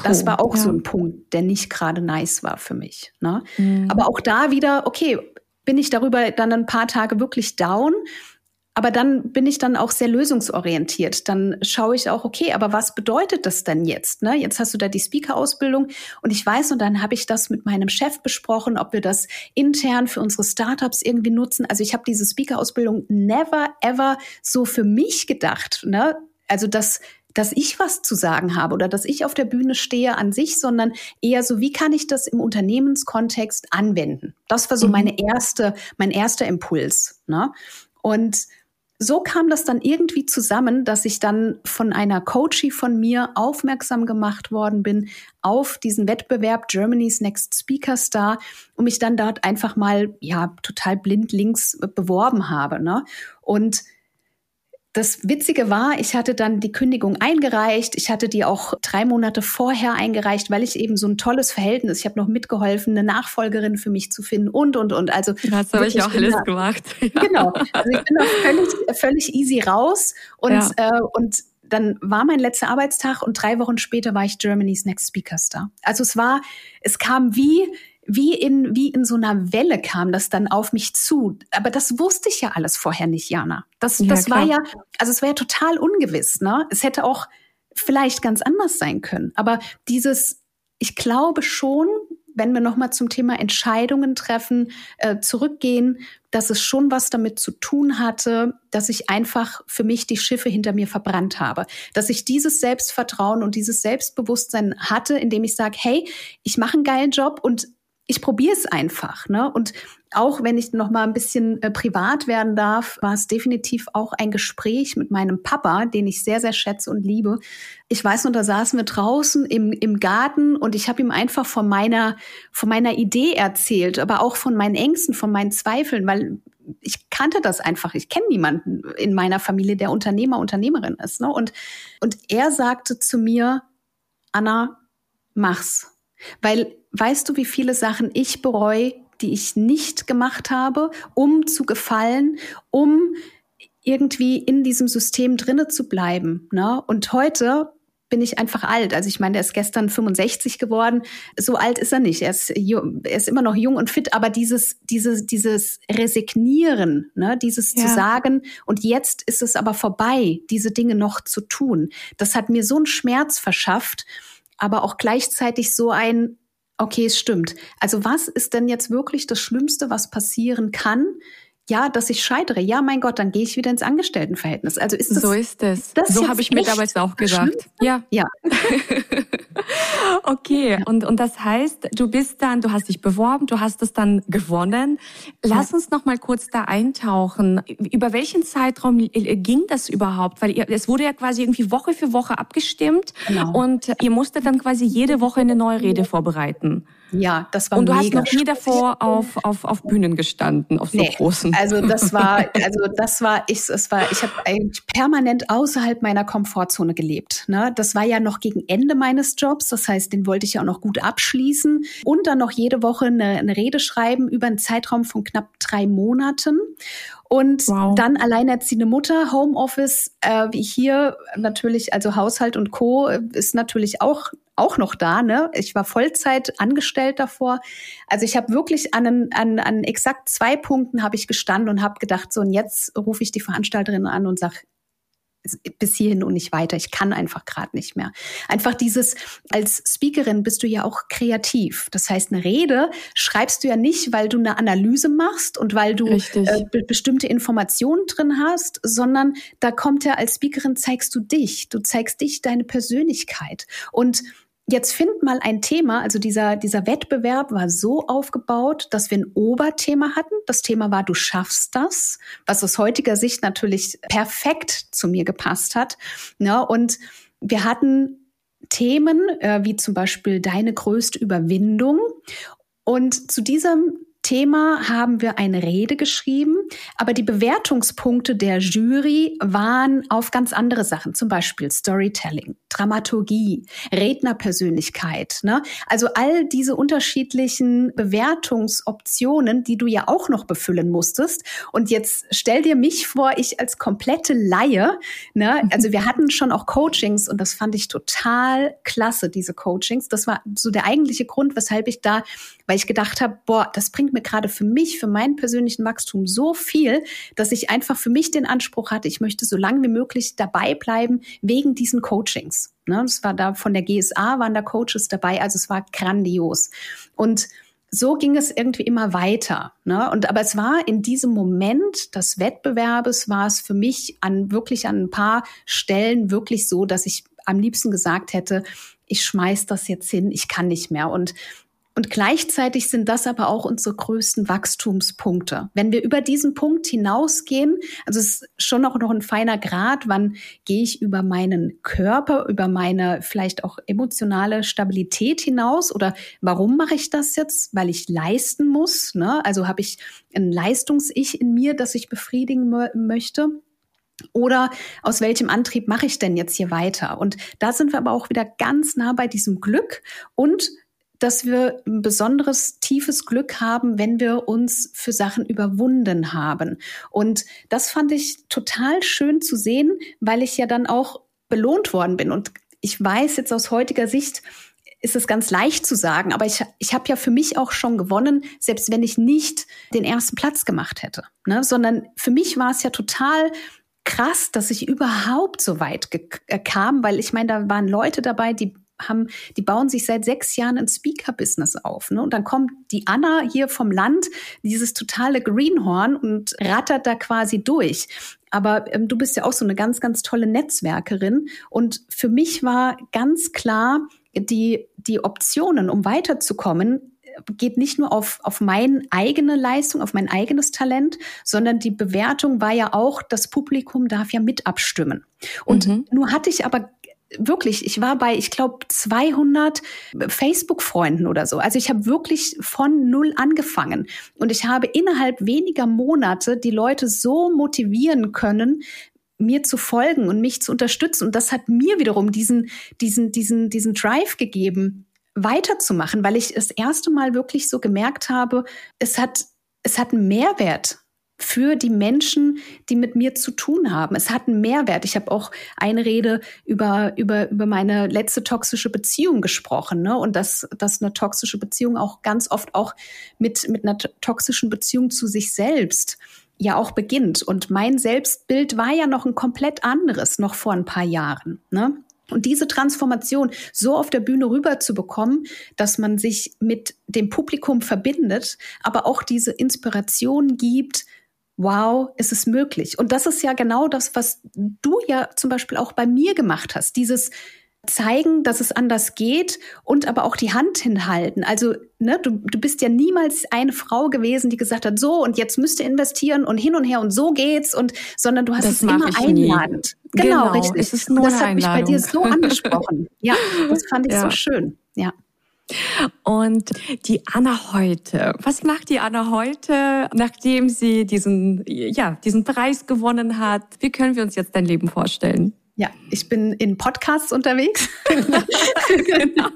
Speaker 2: das war auch ja. so ein Punkt, der nicht gerade nice war für mich. Ne? Mhm. Aber auch da wieder, okay, bin ich darüber dann ein paar Tage wirklich down. Aber dann bin ich dann auch sehr lösungsorientiert. Dann schaue ich auch, okay, aber was bedeutet das denn jetzt? Ne? Jetzt hast du da die Speaker-Ausbildung und ich weiß, und dann habe ich das mit meinem Chef besprochen, ob wir das intern für unsere Startups irgendwie nutzen. Also ich habe diese Speaker-Ausbildung never, ever so für mich gedacht. Ne? Also das dass ich was zu sagen habe oder dass ich auf der Bühne stehe an sich, sondern eher so, wie kann ich das im Unternehmenskontext anwenden? Das war so mhm. meine erste, mein erster Impuls. Ne? Und so kam das dann irgendwie zusammen, dass ich dann von einer Coachie von mir aufmerksam gemacht worden bin auf diesen Wettbewerb Germany's Next Speaker Star und mich dann dort einfach mal ja total blind links beworben habe. Ne? Und das Witzige war, ich hatte dann die Kündigung eingereicht. Ich hatte die auch drei Monate vorher eingereicht, weil ich eben so ein tolles Verhältnis. Ich habe noch mitgeholfen, eine Nachfolgerin für mich zu finden und und und. Also
Speaker 1: das habe ich auch alles da, gemacht. <laughs>
Speaker 2: Ja. Genau. Also ich bin da völlig, völlig easy raus und ja. äh, und dann war mein letzter Arbeitstag und drei Wochen später war ich Germany's Next Speaker Star. Also es war, es kam wie wie in, wie in so einer Welle kam das dann auf mich zu. Aber das wusste ich ja alles vorher nicht, Jana. Das, ja, das war ja, also es war ja total ungewiss, ne? Es hätte auch vielleicht ganz anders sein können. Aber dieses, ich glaube schon, wenn wir nochmal zum Thema Entscheidungen treffen, äh, zurückgehen, dass es schon was damit zu tun hatte, dass ich einfach für mich die Schiffe hinter mir verbrannt habe. Dass ich dieses Selbstvertrauen und dieses Selbstbewusstsein hatte, indem ich sage, hey, ich mache einen geilen Job und ich probiere es einfach. Ne? Und auch wenn ich noch mal ein bisschen äh, privat werden darf, war es definitiv auch ein Gespräch mit meinem Papa, den ich sehr, sehr schätze und liebe. Ich weiß noch, da saßen wir draußen im, im Garten und ich habe ihm einfach von meiner, von meiner Idee erzählt, aber auch von meinen Ängsten, von meinen Zweifeln, weil ich kannte das einfach. Ich kenne niemanden in meiner Familie, der Unternehmer, Unternehmerin ist. Ne? Und, und er sagte zu mir, Anna, mach's. Weil weißt du, wie viele Sachen ich bereue, die ich nicht gemacht habe, um zu gefallen, um irgendwie in diesem System drinne zu bleiben. Ne? Und heute bin ich einfach alt. Also ich meine, der ist gestern 65 geworden. So alt ist er nicht. Er ist, er ist immer noch jung und fit. Aber dieses, dieses, dieses Resignieren, ne, dieses ja. zu sagen, und jetzt ist es aber vorbei, diese Dinge noch zu tun, das hat mir so einen Schmerz verschafft, aber auch gleichzeitig so ein, okay, es stimmt. Also was ist denn jetzt wirklich das Schlimmste, was passieren kann? Ja, dass ich scheitere. Ja, mein Gott, dann gehe ich wieder ins Angestelltenverhältnis. Also ist das,
Speaker 1: so ist es. so habe ich mir damals auch gesagt. Ja, ja. <laughs> okay, und und das heißt, du bist dann, du hast dich beworben, du hast es dann gewonnen. Lass uns noch mal kurz da eintauchen. Über welchen Zeitraum ging das überhaupt? Weil ihr, es wurde ja quasi irgendwie Woche für Woche abgestimmt genau. und ihr musstet dann quasi jede Woche eine neue Rede vorbereiten.
Speaker 2: Ja, das war
Speaker 1: Und du hast noch nie davor auf, auf, auf Bühnen gestanden, auf so nee, großen.
Speaker 2: Also das war, <laughs> also das war, ich, es war, ich habe eigentlich permanent außerhalb meiner Komfortzone gelebt. Ne? Das war ja noch gegen Ende meines Jobs, das heißt, den wollte ich ja auch noch gut abschließen und dann noch jede Woche eine, eine Rede schreiben über einen Zeitraum von knapp drei Monaten. Und wow. dann alleinerziehende Mutter, Homeoffice, äh, wie hier natürlich, also Haushalt und Co. ist natürlich auch auch noch da. Ne? Ich war Vollzeit angestellt davor. Also ich habe wirklich an, an, an exakt zwei Punkten habe ich gestanden und habe gedacht, so und jetzt rufe ich die Veranstalterin an und sage, bis hierhin und nicht weiter. Ich kann einfach gerade nicht mehr. Einfach dieses, als Speakerin bist du ja auch kreativ. Das heißt, eine Rede schreibst du ja nicht, weil du eine Analyse machst und weil du äh, be bestimmte Informationen drin hast, sondern da kommt ja als Speakerin zeigst du dich. Du zeigst dich, deine Persönlichkeit. Und Jetzt find mal ein Thema, also dieser, dieser Wettbewerb war so aufgebaut, dass wir ein Oberthema hatten. Das Thema war, du schaffst das, was aus heutiger Sicht natürlich perfekt zu mir gepasst hat. Ja, und wir hatten Themen, äh, wie zum Beispiel deine größte Überwindung. Und zu diesem Thema haben wir eine Rede geschrieben, aber die Bewertungspunkte der Jury waren auf ganz andere Sachen, zum Beispiel Storytelling, Dramaturgie, Rednerpersönlichkeit. Ne? Also all diese unterschiedlichen Bewertungsoptionen, die du ja auch noch befüllen musstest. Und jetzt stell dir mich vor, ich als komplette Laie. Ne? Also wir hatten schon auch Coachings und das fand ich total klasse, diese Coachings. Das war so der eigentliche Grund, weshalb ich da, weil ich gedacht habe, boah, das bringt mir gerade für mich, für meinen persönlichen Wachstum so viel, dass ich einfach für mich den Anspruch hatte, ich möchte so lange wie möglich dabei bleiben wegen diesen Coachings. Ne, das war da von der GSA waren da Coaches dabei, also es war grandios. Und so ging es irgendwie immer weiter. Ne? Und aber es war in diesem Moment des Wettbewerbes war es für mich an wirklich an ein paar Stellen wirklich so, dass ich am liebsten gesagt hätte, ich schmeiß das jetzt hin, ich kann nicht mehr. Und und gleichzeitig sind das aber auch unsere größten Wachstumspunkte. Wenn wir über diesen Punkt hinausgehen, also es ist schon auch noch ein feiner Grad, wann gehe ich über meinen Körper, über meine vielleicht auch emotionale Stabilität hinaus oder warum mache ich das jetzt? Weil ich leisten muss. Ne? Also habe ich ein Leistungs-Ich in mir, das ich befriedigen möchte. Oder aus welchem Antrieb mache ich denn jetzt hier weiter? Und da sind wir aber auch wieder ganz nah bei diesem Glück und dass wir ein besonderes tiefes Glück haben, wenn wir uns für Sachen überwunden haben. Und das fand ich total schön zu sehen, weil ich ja dann auch belohnt worden bin. Und ich weiß jetzt aus heutiger Sicht, ist es ganz leicht zu sagen, aber ich, ich habe ja für mich auch schon gewonnen, selbst wenn ich nicht den ersten Platz gemacht hätte. Ne? Sondern für mich war es ja total krass, dass ich überhaupt so weit äh, kam, weil ich meine, da waren Leute dabei, die haben, die bauen sich seit sechs Jahren ein Speaker-Business auf. Ne? Und dann kommt die Anna hier vom Land, dieses totale Greenhorn und rattert da quasi durch. Aber ähm, du bist ja auch so eine ganz, ganz tolle Netzwerkerin. Und für mich war ganz klar, die, die Optionen, um weiterzukommen, geht nicht nur auf, auf meine eigene Leistung, auf mein eigenes Talent, sondern die Bewertung war ja auch, das Publikum darf ja mit abstimmen. Und mhm. nur hatte ich aber wirklich, ich war bei, ich glaube, 200 Facebook-Freunden oder so. Also ich habe wirklich von null angefangen. Und ich habe innerhalb weniger Monate die Leute so motivieren können, mir zu folgen und mich zu unterstützen. Und das hat mir wiederum diesen, diesen, diesen, diesen Drive gegeben, weiterzumachen, weil ich das erste Mal wirklich so gemerkt habe, es hat, es hat einen Mehrwert für die Menschen, die mit mir zu tun haben. Es hat einen Mehrwert. Ich habe auch eine Rede über, über, über meine letzte toxische Beziehung gesprochen. Ne? Und dass, dass eine toxische Beziehung auch ganz oft auch mit, mit einer toxischen Beziehung zu sich selbst ja auch beginnt. Und mein Selbstbild war ja noch ein komplett anderes, noch vor ein paar Jahren. Ne? Und diese Transformation so auf der Bühne rüber zu bekommen, dass man sich mit dem Publikum verbindet, aber auch diese Inspiration gibt, wow, ist es möglich. Und das ist ja genau das, was du ja zum Beispiel auch bei mir gemacht hast. Dieses zeigen, dass es anders geht und aber auch die Hand hinhalten. Also ne, du, du bist ja niemals eine Frau gewesen, die gesagt hat, so und jetzt müsst ihr investieren und hin und her und so geht's und sondern du hast das es immer einladend.
Speaker 1: Genau, genau, richtig. Es ist nur
Speaker 2: das hat mich bei dir so angesprochen. ja, das fand ich <laughs> ja. so schön. Ja.
Speaker 1: Und die Anna heute, was macht die Anna heute, nachdem sie diesen, ja, diesen Preis gewonnen hat? Wie können wir uns jetzt dein Leben vorstellen?
Speaker 2: Ja, ich bin in Podcasts unterwegs. genau.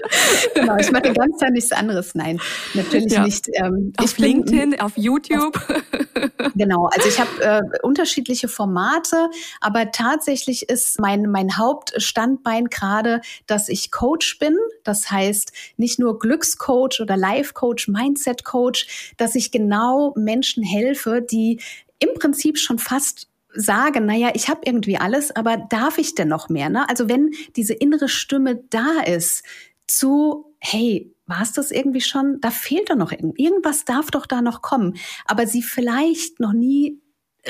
Speaker 2: <laughs> genau, ich mache ganzen Tag nichts anderes. Nein, natürlich ja. nicht.
Speaker 1: Ähm, auf LinkedIn, bin, auf YouTube.
Speaker 2: Auf, genau, also ich habe äh, unterschiedliche Formate, aber tatsächlich ist mein, mein Hauptstandbein gerade, dass ich Coach bin. Das heißt, nicht nur Glückscoach oder Life-Coach, Mindset-Coach, dass ich genau Menschen helfe, die im Prinzip schon fast sagen, naja, ich habe irgendwie alles, aber darf ich denn noch mehr? Ne? Also wenn diese innere Stimme da ist, zu, hey, war es das irgendwie schon? Da fehlt doch noch irgend irgendwas darf doch da noch kommen, aber sie vielleicht noch nie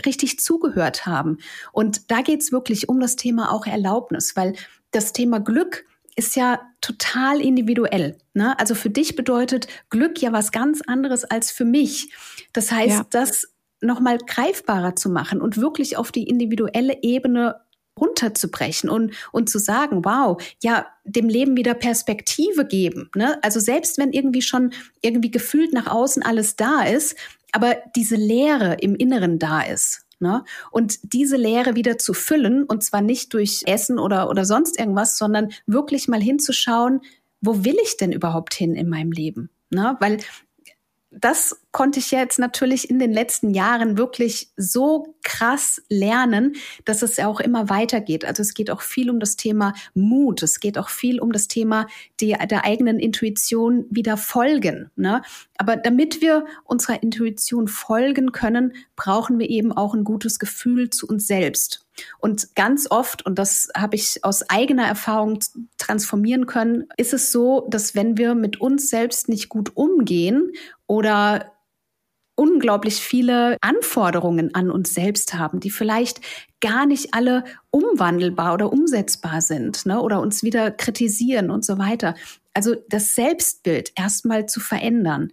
Speaker 2: richtig zugehört haben. Und da geht's wirklich um das Thema auch Erlaubnis, weil das Thema Glück ist ja total individuell. Ne? Also für dich bedeutet Glück ja was ganz anderes als für mich. Das heißt, ja. das nochmal greifbarer zu machen und wirklich auf die individuelle Ebene runterzubrechen und, und zu sagen, wow, ja, dem Leben wieder Perspektive geben. Ne? Also selbst wenn irgendwie schon irgendwie gefühlt nach außen alles da ist, aber diese Leere im Inneren da ist. Ne? Und diese Leere wieder zu füllen, und zwar nicht durch Essen oder, oder sonst irgendwas, sondern wirklich mal hinzuschauen, wo will ich denn überhaupt hin in meinem Leben? Ne? Weil das konnte ich jetzt natürlich in den letzten Jahren wirklich so krass lernen, dass es ja auch immer weitergeht. Also es geht auch viel um das Thema Mut. Es geht auch viel um das Thema die, der eigenen Intuition wieder folgen. Ne? Aber damit wir unserer Intuition folgen können, brauchen wir eben auch ein gutes Gefühl zu uns selbst. Und ganz oft, und das habe ich aus eigener Erfahrung transformieren können, ist es so, dass wenn wir mit uns selbst nicht gut umgehen oder unglaublich viele Anforderungen an uns selbst haben, die vielleicht gar nicht alle umwandelbar oder umsetzbar sind ne? oder uns wieder kritisieren und so weiter. Also das Selbstbild erstmal zu verändern.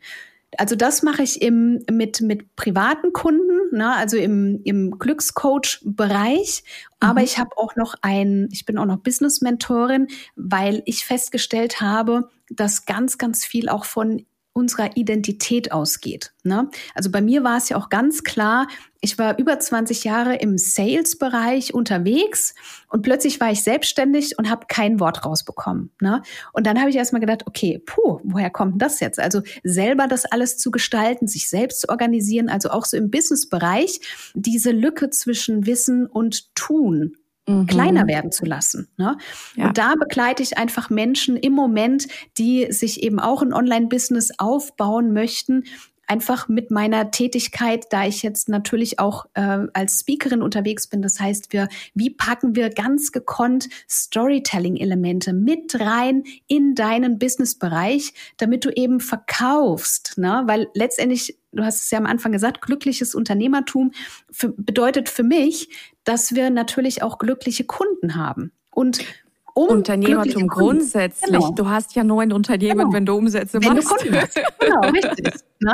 Speaker 2: Also das mache ich im, mit, mit privaten Kunden, ne, also im, im Glückscoach-Bereich. Aber mhm. ich habe auch noch ein, ich bin auch noch Business-Mentorin, weil ich festgestellt habe, dass ganz, ganz viel auch von unserer Identität ausgeht. Ne? Also bei mir war es ja auch ganz klar, ich war über 20 Jahre im Sales-Bereich unterwegs und plötzlich war ich selbstständig und habe kein Wort rausbekommen. Ne? Und dann habe ich erstmal gedacht, okay, puh, woher kommt das jetzt? Also selber das alles zu gestalten, sich selbst zu organisieren, also auch so im Business-Bereich, diese Lücke zwischen Wissen und Tun mhm. kleiner werden zu lassen. Ne? Ja. Und da begleite ich einfach Menschen im Moment, die sich eben auch ein Online-Business aufbauen möchten, einfach mit meiner Tätigkeit, da ich jetzt natürlich auch äh, als Speakerin unterwegs bin. Das heißt, wir, wie packen wir ganz gekonnt Storytelling-Elemente mit rein in deinen Business-Bereich, damit du eben verkaufst, ne? Weil letztendlich du hast es ja am Anfang gesagt, glückliches Unternehmertum für, bedeutet für mich, dass wir natürlich auch glückliche Kunden haben. Und
Speaker 1: um Unternehmertum grundsätzlich. Genau. Du hast ja nur ein Unternehmen, genau. wenn du Umsätze wenn machst. Du Kunden hast. Genau,
Speaker 2: richtig. Ne?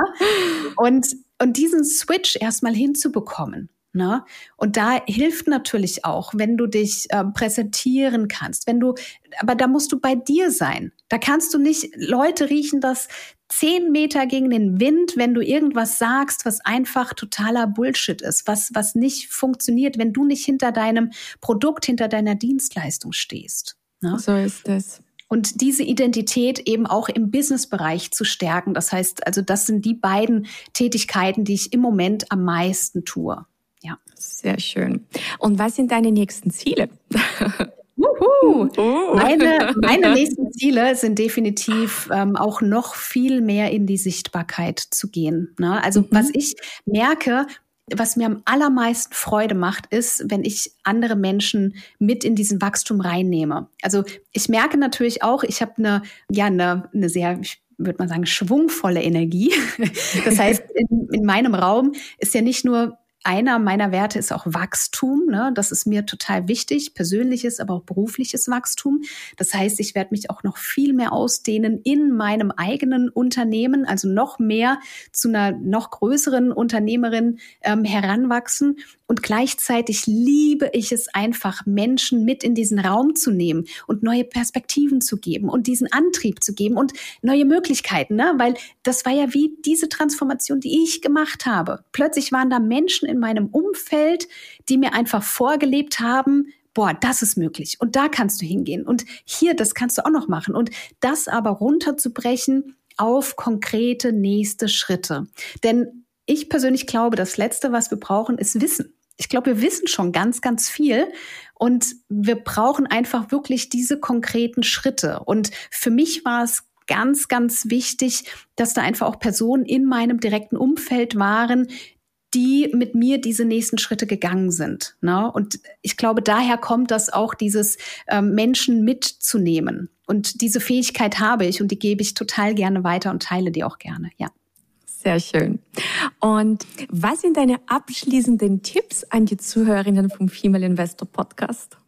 Speaker 2: Und, und diesen Switch erstmal hinzubekommen. Ne? Und da hilft natürlich auch, wenn du dich äh, präsentieren kannst, wenn du, aber da musst du bei dir sein. Da kannst du nicht Leute riechen, dass zehn Meter gegen den Wind, wenn du irgendwas sagst, was einfach totaler Bullshit ist, was, was nicht funktioniert, wenn du nicht hinter deinem Produkt, hinter deiner Dienstleistung stehst.
Speaker 1: Ne? So ist es.
Speaker 2: Und diese Identität eben auch im Businessbereich zu stärken. Das heißt, also das sind die beiden Tätigkeiten, die ich im Moment am meisten tue. Ja.
Speaker 1: Sehr schön. Und was sind deine nächsten Ziele? <laughs>
Speaker 2: Uhu. Oh. Meine, meine <laughs> nächsten Ziele sind definitiv ähm, auch noch viel mehr in die Sichtbarkeit zu gehen. Ne? Also mhm. was ich merke, was mir am allermeisten Freude macht, ist, wenn ich andere Menschen mit in diesen Wachstum reinnehme. Also ich merke natürlich auch, ich habe eine, ja, eine, eine sehr, ich würde man sagen, schwungvolle Energie. <laughs> Das heißt, in, in meinem Raum ist ja nicht nur einer meiner Werte ist auch Wachstum. Ne? Das ist mir total wichtig, persönliches, aber auch berufliches Wachstum. Das heißt, ich werde mich auch noch viel mehr ausdehnen in meinem eigenen Unternehmen, also noch mehr zu einer noch größeren Unternehmerin ähm, heranwachsen. Und gleichzeitig liebe ich es einfach, Menschen mit in diesen Raum zu nehmen und neue Perspektiven zu geben und diesen Antrieb zu geben und neue Möglichkeiten, ne? weil das war ja wie diese Transformation, die ich gemacht habe. Plötzlich waren da Menschen in meinem Umfeld, die mir einfach vorgelebt haben, boah, das ist möglich und da kannst du hingehen und hier, das kannst du auch noch machen und das aber runterzubrechen auf konkrete nächste Schritte. Denn ich persönlich glaube, das Letzte, was wir brauchen, ist Wissen. Ich glaube, wir wissen schon ganz, ganz viel und wir brauchen einfach wirklich diese konkreten Schritte. Und für mich war es ganz, ganz wichtig, dass da einfach auch Personen in meinem direkten Umfeld waren, die mit mir diese nächsten Schritte gegangen sind. Ne? Und ich glaube, daher kommt das auch, dieses ähm, Menschen mitzunehmen. Und diese Fähigkeit habe ich und die gebe ich total gerne weiter und teile die auch gerne, ja.
Speaker 1: Sehr schön. Und was sind deine abschließenden Tipps an die Zuhörerinnen vom Female Investor Podcast?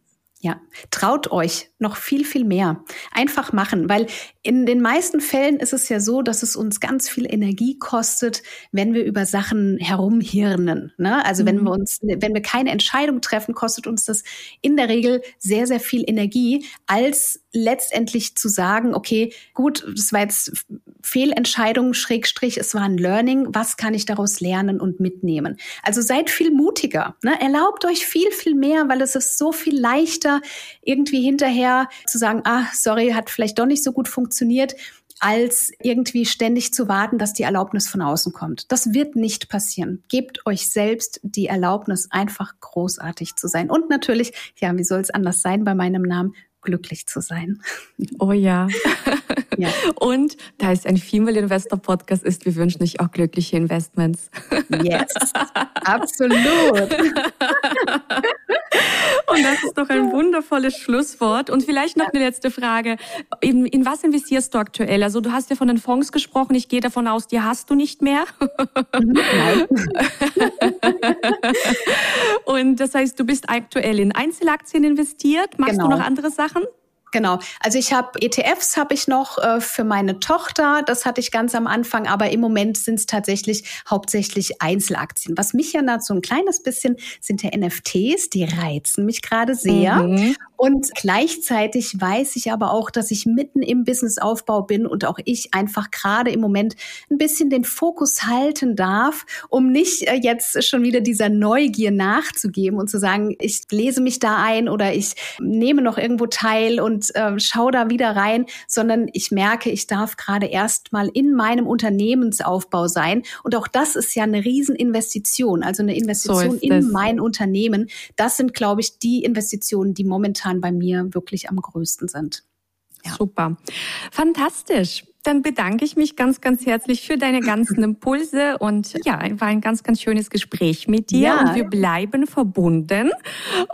Speaker 2: Ja, traut euch noch viel, viel mehr. Einfach machen, weil in den meisten Fällen ist es ja so, dass es uns ganz viel Energie kostet, wenn wir über Sachen herumhirnen. Ne? Also mhm. wenn wir uns, wenn wir keine Entscheidung treffen, kostet uns das in der Regel sehr, sehr viel Energie, als letztendlich zu sagen, okay, gut, das war jetzt Fehlentscheidung, Schrägstrich, es war ein Learning, was kann ich daraus lernen und mitnehmen? Also seid viel mutiger, ne? erlaubt euch viel, viel mehr, weil es ist so viel leichter, irgendwie hinterher zu sagen, ah, sorry, hat vielleicht doch nicht so gut funktioniert, als irgendwie ständig zu warten, dass die Erlaubnis von außen kommt. Das wird nicht passieren. Gebt euch selbst die Erlaubnis, einfach großartig zu sein. Und natürlich, ja, wie soll es anders sein bei meinem Namen? Glücklich zu sein.
Speaker 1: Oh ja. <laughs> ja. Und da es ein Female Investor Podcast ist, wir wünschen euch auch glückliche Investments.
Speaker 2: Yes, absolut. <laughs>
Speaker 1: Und das ist doch ein wundervolles Schlusswort. Und vielleicht noch eine letzte Frage. In, in was investierst du aktuell? Also du hast ja von den Fonds gesprochen. Ich gehe davon aus, die hast du nicht mehr. Nein. <laughs> Und das heißt, du bist aktuell in Einzelaktien investiert. Machst genau. du noch andere Sachen?
Speaker 2: Genau. Also ich habe ETFs habe ich noch äh, für meine Tochter. Das hatte ich ganz am Anfang, aber im Moment sind es tatsächlich hauptsächlich Einzelaktien. Was mich ja so ein kleines bisschen sind ja NFTs, die reizen mich gerade sehr. Mhm. Und gleichzeitig weiß ich aber auch, dass ich mitten im Businessaufbau bin und auch ich einfach gerade im Moment ein bisschen den Fokus halten darf, um nicht äh, jetzt schon wieder dieser Neugier nachzugeben und zu sagen, ich lese mich da ein oder ich nehme noch irgendwo teil und äh, schaue da wieder rein, sondern ich merke, ich darf gerade erst mal in meinem Unternehmensaufbau sein. Und auch das ist ja eine Rieseninvestition, also eine Investition so in mein Unternehmen. Das sind, glaube ich, die Investitionen, die momentan momentan bei mir wirklich am größten sind.
Speaker 1: Ja. Super. Fantastisch. Dann bedanke ich mich ganz, ganz herzlich für deine ganzen <clears throat> Impulse und ja, war ein ganz, ganz schönes Gespräch mit dir ja. und wir bleiben verbunden.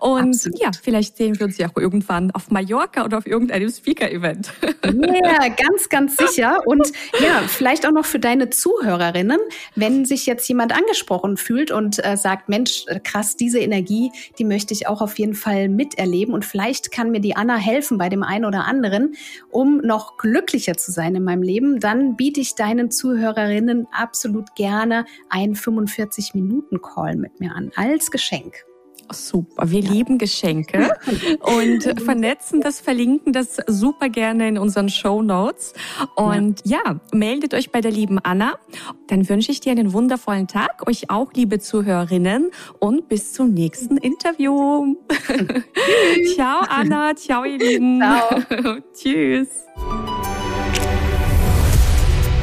Speaker 1: Und Absolut. ja, vielleicht sehen wir uns ja auch irgendwann auf Mallorca oder auf irgendeinem Speaker-Event.
Speaker 2: Ja, <laughs> ganz, ganz sicher. Und ja, vielleicht auch noch für deine Zuhörerinnen, wenn sich jetzt jemand angesprochen fühlt und äh, sagt, Mensch, äh, krass, diese Energie, die möchte ich auch auf jeden Fall miterleben und vielleicht kann mir die Anna helfen bei dem einen oder anderen, um noch glücklicher zu sein in meinem meinem Leben, dann biete ich deinen Zuhörerinnen absolut gerne einen 45-Minuten-Call mit mir an als Geschenk.
Speaker 1: Super, wir ja. lieben Geschenke <laughs> und vernetzen das, verlinken das super gerne in unseren Show Notes. Und ja. ja, meldet euch bei der lieben Anna. Dann wünsche ich dir einen wundervollen Tag, euch auch, liebe Zuhörerinnen, und bis zum nächsten Interview. <laughs> <laughs> ciao, Anna. Ciao, ihr Lieben. Ciao. Tschüss.